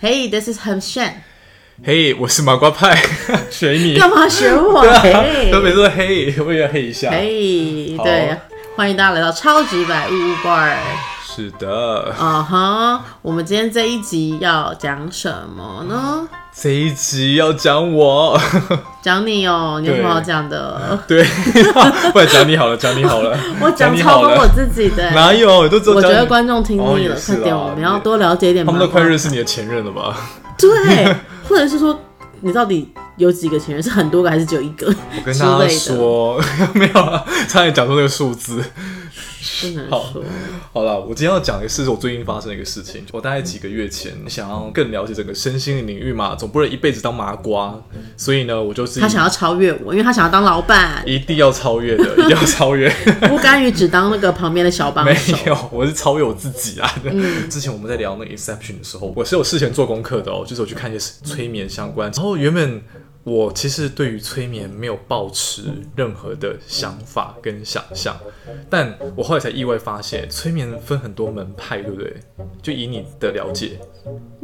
Hey, this is Ham Shan。嘿，我是麻瓜派，学你。干嘛学我？都每次都嘿，我也要嘿一下。嘿，好对，欢迎大家来到超级百物物 bar。是的，啊哈，我们今天这一集要讲什么呢？这一集要讲我，讲你哦，你有什么好讲的？对，不然讲你好了，讲你好了，我讲超过我。自己的。哪有？都只有我觉得观众听哦腻了，快点，啦我们要多了解一点。他们都快认识你的前任了吧？对，或者是说，你到底有几个前任？是很多个还是只有一个？我跟大家说，没有啊，差点讲出那个数字。好说。好了，我今天要讲的是我最近发生的一个事情。我大概几个月前想要更了解整个身心的领域嘛，总不能一辈子当麻瓜，所以呢，我就是他想要超越我，因为他想要当老板，一定要超越的，一定要超越。不甘于只当那个旁边的小帮 没。有，我是超越我自己啊。嗯之前我们在聊那个 exception 的时候，我是有事前做功课的哦，就是我去看一些催眠相关。然后原本我其实对于催眠没有抱持任何的想法跟想象，但我后来才意外发现，催眠分很多门派，对不对？就以你的了解，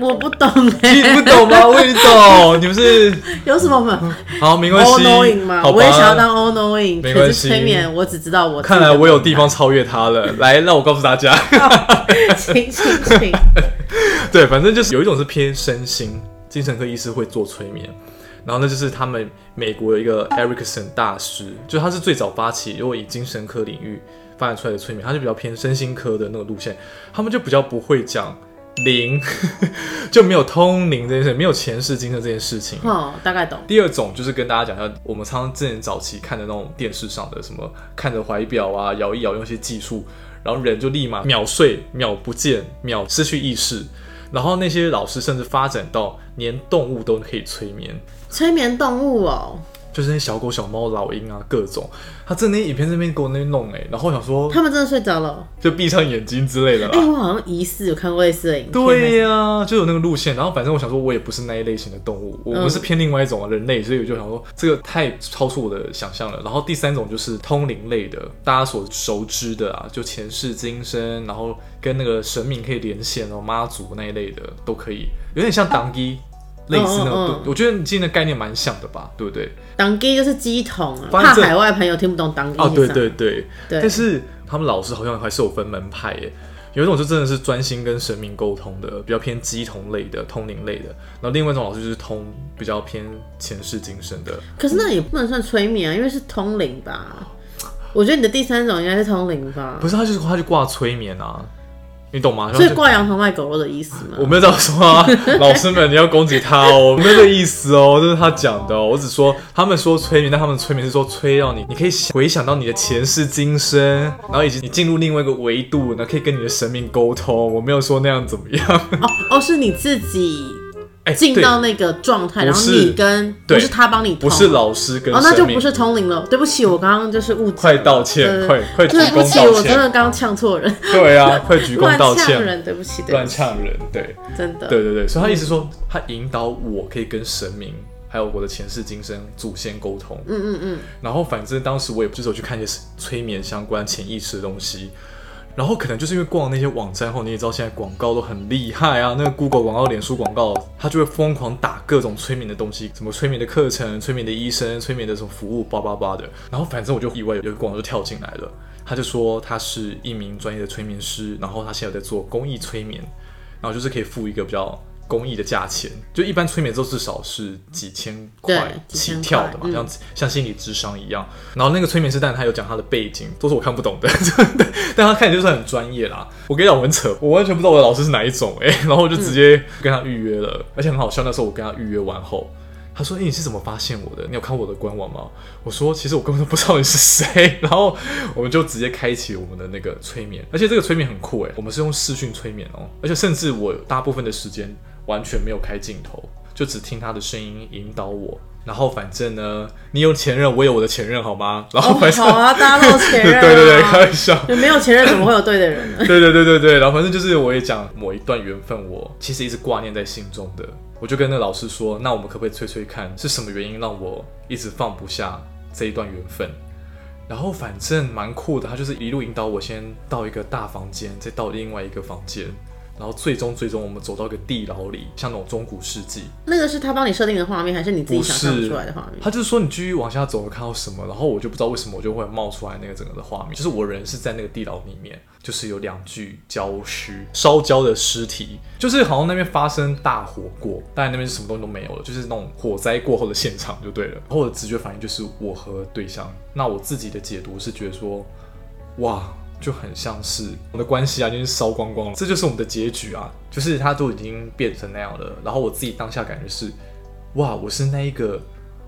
我不懂你哎、不懂吗？我也懂，你不是 有什么门好没关？All 系 knowing 吗？我也想要当 all knowing，可是没关系催眠我只知道我看来我有地方超越他了。来，让我告诉大家。派，请请请，对，反正就是有一种是偏身心，精神科医师会做催眠，然后那就是他们美国有一个 Erickson 大师，就他是最早发起，如果以精神科领域发展出来的催眠，他就比较偏身心科的那个路线，他们就比较不会讲灵，就没有通灵这件事，没有前世今生这件事情。哦，大概懂。第二种就是跟大家讲一下，我们常常之前早期看的那种电视上的什么，看着怀表啊，摇一摇，用一些技术，然后人就立马秒睡、秒不见、秒失去意识。然后那些老师甚至发展到连动物都可以催眠，催眠动物哦，就是那些小狗、小猫、老鹰啊，各种。他真的那影片这边给我那边弄哎、然后我想说他们真的睡着了。就闭上眼睛之类的哎、啦。我好像疑似有看过类似的影片。对呀、就有那个路线。然后反正我想说，我也不是那一类型的动物，我嗯们是偏另外一种人类，所以我就想说，这个太超出我的想象了。然后第三种就是通灵类的，大家所熟知的啊，就前世今生，然后跟那个神明可以连线哦，妈祖那一类的都可以，有点像当机。类似那种，嗯嗯嗯我觉得你今天的概念蛮像的吧，对不对？当机就是鸡桶啊，怕海外朋友听不懂当机哦，对对对，对但是他们老师好像还是有分门派耶，有一种就真的是专心跟神明沟通的，比较偏鸡同类的、通灵类的，然后另外一种老师就是通比较偏前世今生的。可是那也不能算催眠啊，因为是通灵吧？我觉得你的第三种应该是通灵吧不，是，他就是他就挂催眠啊，你懂吗？所以挂羊头卖狗肉的意思吗？我没有这样说啊，老师们你要攻击他哦，我 没有这个意思哦，这是他讲的哦，我只说他们说催眠，但他们催眠是说催到你，你可以想回想到你的前世今生，然后以及你进入另外一个维度，然后可以跟你的神明沟通。我没有说那样怎么样，哦哦，是你自己进到那个状态，然后你跟不是他帮你，不是老师跟哦，那就不是通灵了。对不起，我刚刚就是误解，快道歉快快鞠对不起，躬道我真的刚刚呛错人，对啊，快鞠躬乱道歉，乱呛人，对不起，对乱，呛人，对。真的，对对对，所以他意思说，他引导我可以跟神明。还有我的前世今生祖先沟通，嗯嗯嗯，然后反正当时我也就是有去看一些催眠相关潜意识的东西，然后可能就是因为逛那些网站后，你也知道现在广告都很厉害啊，那个 Google 广告、脸书广告，它就会疯狂打各种催眠的东西，什么催眠的课程、催眠的医生、催眠的什么服务，叭叭叭的。然后反正我就意外有一个广告就跳进来了，他就说他是一名专业的催眠师，然后他现在在做公益催眠，然后就是可以付一个比较。公益的价钱，就一般催眠都至少是几千块起跳的嘛，像像心理智商一样。然后那个催眠师，但他有讲他的背景，都是我看不懂的，但他看起来就是很专业啦。我跟你讲，我很扯，我完全不知道我的老师是哪一种哎、然后我就直接跟他预约了，而且很好笑。那时候我跟他预约完后，他说：“哎、你是怎么发现我的？你有看我的官网吗？”我说：“其实我根本都不知道你是谁。” 然后我们就直接开启我们的那个催眠，而且这个催眠很酷哎，我们是用视讯催眠哦，而且甚至我大部分的时间完全没有开镜头，就只听他的声音引导我。然后反正呢，你有前任，我有我的前任，好吗？然后哦反正、好啊，大家都有前任、啊，对对对，开玩笑。就没有前任怎么会有对的人 呢？对对对对对，然后反正就是我也讲某一段缘分，我其实一直挂念在心中的。我就跟那老师说，那我们可不可以催催看，是什么原因让我一直放不下这一段缘分？然后反正蛮酷的，他就是一路引导我先到一个大房间，再到另外一个房间，然然后最终最终我们走到一个地牢里，像那种中古世纪。那个是他帮你设定的画面，还是你自己不想象出来的画面？他就是说你继续往下走，会看到什么，然后我就不知道为什么我就会冒出来那个整个的画面，就是我人是在那个地牢里面，就是有两具焦尸烧焦的尸体，就是好像那边发生大火过，但那边是什么东西都没有了，就是那种火灾过后的现场就对了。然后我的直觉反应就是我和对象，那我自己的解读是觉得说，哇。就很像是我们的关系啊，就是烧光光了，这就是我们的结局啊，就是他都已经变成那样了。然后我自己当下感觉是，哇，我是那一个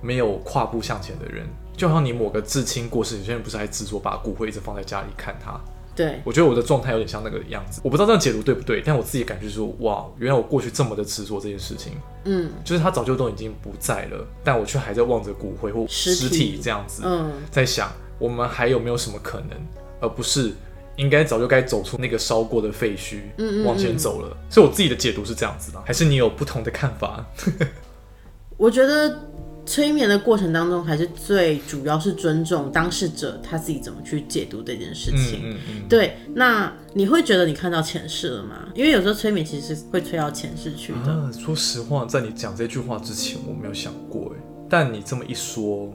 没有跨步向前的人，就好像你某个至亲过世，有些人不是还执着把骨灰一直放在家里看他。对，我觉得我的状态有点像那个样子，我不知道这样解读对不对，但我自己感觉说，哇，原来我过去这么的执着这件事情，嗯。就是他早就都已经不在了，但我却还在望着骨灰或尸体这样子，嗯，在想我们还有没有什么可能，而不是应该早就该走出那个烧过的废墟，嗯嗯往前走了。所以我自己的解读是这样子的，还是你有不同的看法？我觉得催眠的过程当中，还是最主要是尊重当事者他自己怎么去解读这件事嗯情。嗯嗯，对，那你会觉得你看到前世了吗？因为有时候催眠其实是会催到前世去的。啊，说实话，在你讲这句话之前，我没有想过哎，但你这么一说，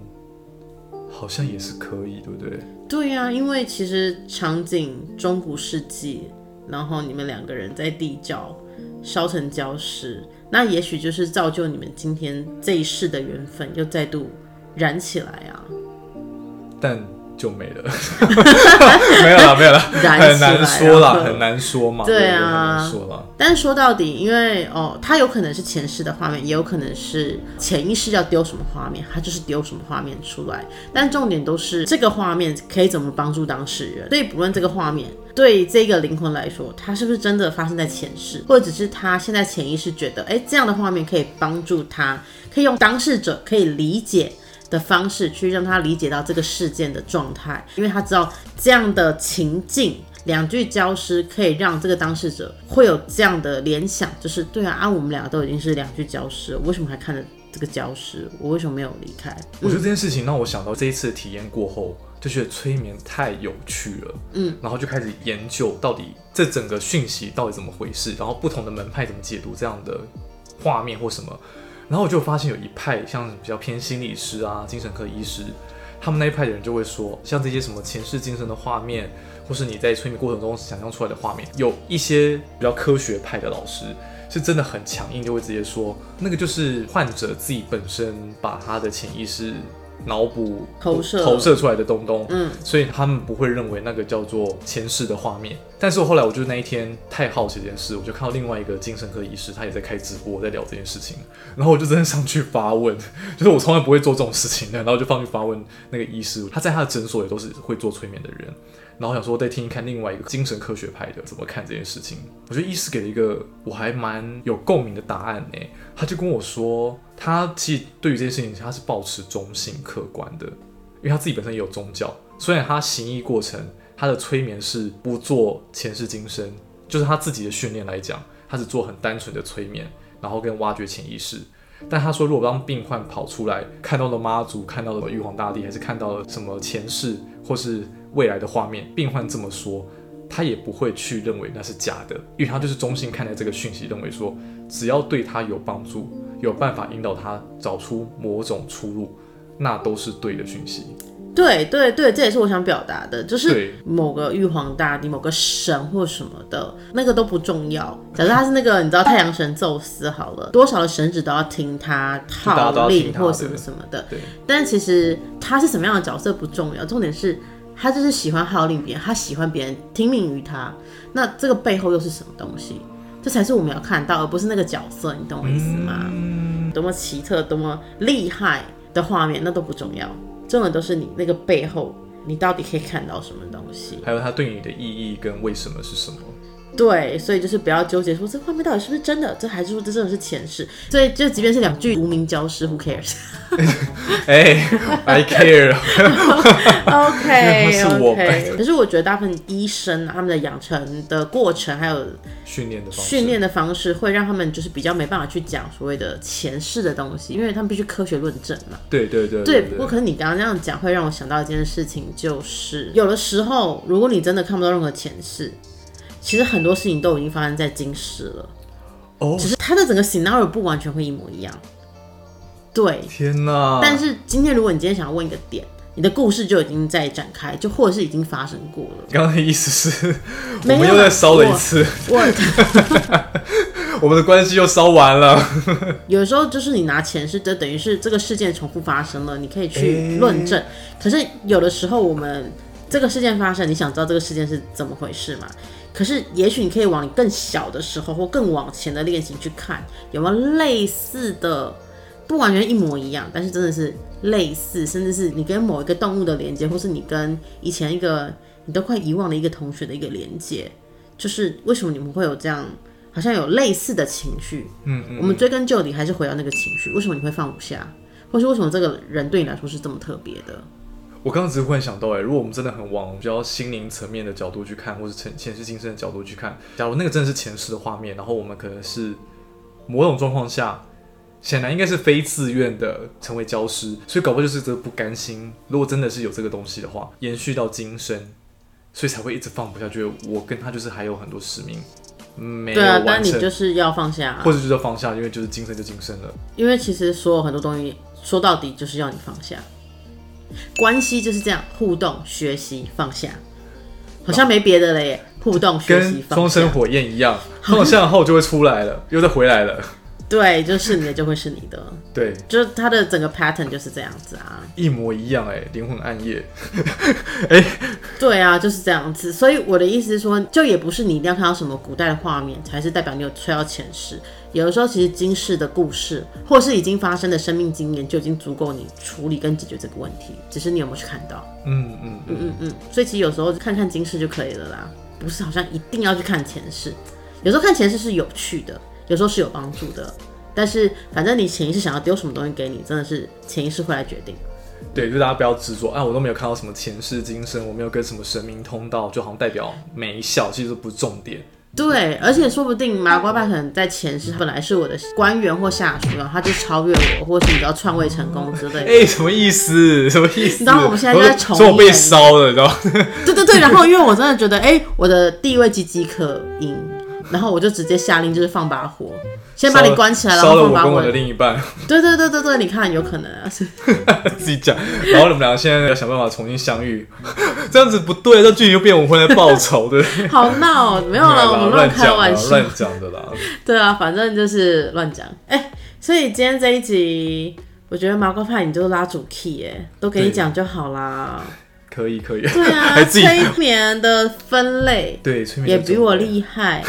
好像也是可以，对不对？对呀、因为其实场景中古世纪，然后你们两个人在地窖烧成焦尸，那也许就是造就你们今天这一世的缘分又再度燃起来啊！但就没了，没有了，没有了，很难说啦，了很难说嘛，对对啊说了。但是说到底，因为哦，它有可能是前世的画面，也有可能是潜意识要丢什么画面，它就是丢什么画面出来。但重点都是这个画面可以怎么帮助当事人。所以不论这个画面对这个灵魂来说，它是不是真的发生在前世，或者只是他现在潜意识觉得，哎，这样的画面可以帮助他，可以用当事者可以理解。的方式去让他理解到这个事件的状态，因为他知道这样的情境，两具焦尸可以让这个当事者会有这样的联想，就是对啊，啊，我们两个都已经是两具焦尸了，我为什么还看着这个焦尸？我为什么没有离开？我觉得这件事情让我想到这一次的体验过后，就觉得催眠太有趣了，嗯，然后就开始研究到底这整个讯息到底怎么回事，然后不同的门派怎么解读这样的画面或什么，然后我就发现有一派像比较偏心理师啊、精神科医师，他们那一派的人就会说，像这些什么前世今生的画面，或是你在催眠过程中想象出来的画面，有一些比较科学派的老师。是真的很强硬，就会直接说那个就是患者自己本身把他的潜意识脑补投射投射出来的东东，嗯，所以他们不会认为那个叫做前世的画面。但是我后来我就那一天太好奇这件事，我就看到另外一个精神科医师，他也在开直播，在聊这件事情，然后我就真的上去发问，就是我从来不会做这种事情的，然后就放去发问那个医师，他在他的诊所也都是会做催眠的人。然后想说再听一看另外一个精神科学派的怎么看这件事情。我觉得医师给了一个我还蛮有共鸣的答案呢。他就跟我说，他其实对于这件事情他是保持中性客观的，因为他自己本身也有宗教。虽然他行医过程，他的催眠是不做前世今生，就是他自己的训练来讲，他只做很单纯的催眠，然后跟挖掘潜意识。但他说，如果让病患跑出来看到了妈祖，看到了玉皇大帝，还是看到了什么前世或是未来的画面，病患这么说，他也不会去认为那是假的，因为他就是中性看待这个讯息，认为说只要对他有帮助，有办法引导他找出某种出路，那都是对的讯息。对对对，这也是我想表达的，就是某个玉皇大帝、某个神或什么的，那个都不重要。假设他是那个你知道太阳神宙斯好了，多少的神祇都要听他号令或什么什么的。对，但其实他是什么样的角色不重要，重点是他就是喜欢号令别人，他喜欢别人听命于他。那这个背后又是什么东西？这才是我们要看到，而不是那个角色，你懂我意思吗？嗯，多么奇特、多么厉害的画面，那都不重要，重要都是你那个背后，你到底可以看到什么东西。还有它对你的意义跟为什么是什么。对，所以就是不要纠结说这画面到底是不是真的，这还是说这真的是前世。所以就即便是两句无名教师，Who cares？哎、i care。OK 是我 OK，可是我觉得大部分医生啊他们的养成的过程，还有训练的方式，训练的方式，会让他们就是比较没办法去讲所谓的前世的东西，因为他们必须科学论证嘛。对对对对，不过可是你刚刚那样讲，会让我想到一件事情，就是有的时候，如果你真的看不到任何前世，其实很多事情都已经发生在今世了，哦，只是它的整个 scenario 不完全会一模一样。对，天哪！但是今天如果你今天想要问一个点，你的故事就已经在展开，就或者是已经发生过了。刚刚的意思是，我们又再烧了一次，我 我们的关系又烧完了。有时候就是你拿前世，就等于是这个事件重复发生了，你可以去诶论证。可是有的时候我们这个事件发生，你想知道这个事件是怎么回事吗？可是也许你可以往你更小的时候或更往前的恋情去看，有没有类似的，不完全一模一样，但是真的是类似，甚至是你跟某一个动物的连接，或是你跟以前一个你都快遗忘的一个同学的一个连接，就是为什么你们会有这样，好像有类似的情绪？嗯嗯，我们追根究底，还是回到那个情绪，为什么你会放不下，或是为什么这个人对你来说是这么特别的？我刚刚只是忽然想到，哎，如果我们真的很往比较心灵层面的角度去看，或是前前世今生的角度去看，假如那个真的是前世的画面，然后我们可能是某种状况下，显然应该是非自愿的成为教师，所以搞不好就是这个不甘心。如果真的是有这个东西的话，延续到今生，所以才会一直放不下，觉得我跟他就是还有很多使命没有对啊，但，你就是要放下啊、或者就是要放下，因为就是今生就今生了。因为其实所有很多东西说到底就是要你放下，关系就是这样，互动、学习、放下，好像没别的了耶。互动、学习跟、放下，双生火焰一样，放下后就会出来了，又再回来了。对，就是你的就会是你的，对，就是它的整个 pattern 就是这样子啊。一模一样哎，灵魂暗夜。哎对啊，就是这样子。所以我的意思是说，就也不是你一定要看到什么古代的画面，才是代表你有吹到前世。有的时候，其实今世的故事，或是已经发生的生命经验，就已经足够你处理跟解决这个问题。只是你有没有去看到？嗯嗯嗯，嗯嗯。所以其实有时候看看今世就可以了啦，不是好像一定要去看前世。有时候看前世是有趣的，有时候是有帮助的。但是反正你潜意识想要丢什么东西给你，真的是潜意识会来决定。对，就大家不要执着啊，我都没有看到什么前世今生，我没有跟什么神明通道，就好像代表没效，其实都不是重点。对，而且说不定麻瓜爸可能在前世本来是我的官员或下属，然后他就超越我，或是你知道篡位成功之类的。哎、什么意思？什么意思？你知道我们现在就在重说我 被烧了，你知道吗？对对对，然后因为我真的觉得，哎、我的地位岌岌可危，然后我就直接下令，就是放把火，先把你关起来，然烧后放把火了我跟我的。另一半，对对对对对，你看有可能啊，是 自己讲。然后你们俩现在要想办法重新相遇，这样子不对，这剧情就变我们会来报仇，对不 对？好闹哦，没有了，我们乱开，玩笑。乱讲的啦。对啊，反正就是乱讲。哎、所以今天这一集，我觉得麻瓜派你就拉主 key 哎，都给你对讲就好啦。可以可以，对啊，催眠的分类对催眠也比我厉害，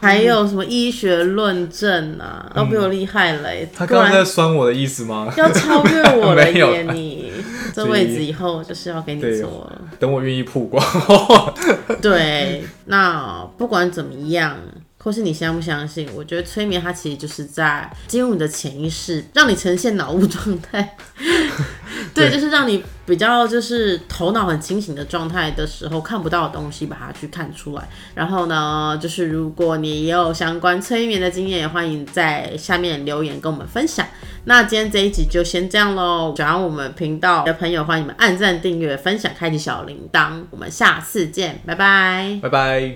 还有什么医学论证啊，都比我厉害嘞。他刚刚在酸我的意思吗？要超越我了耶！你这位置以后就是要给你对做了。等我愿意曝光，对，那不管怎么样，或是你相不相信，我觉得催眠它其实就是在进入你的潜意识，让你呈现脑雾状态。对，就是让你比较就是头脑很清醒的状态的时候，看不到的东西，把它去看出来。然后呢，就是如果你也有相关催眠的经验，也欢迎在下面留言跟我们分享。那今天这一集就先这样喽。喜欢我们频道的朋友，欢迎你们按赞、订阅、分享、开启小铃铛。我们下次见，拜拜。拜拜。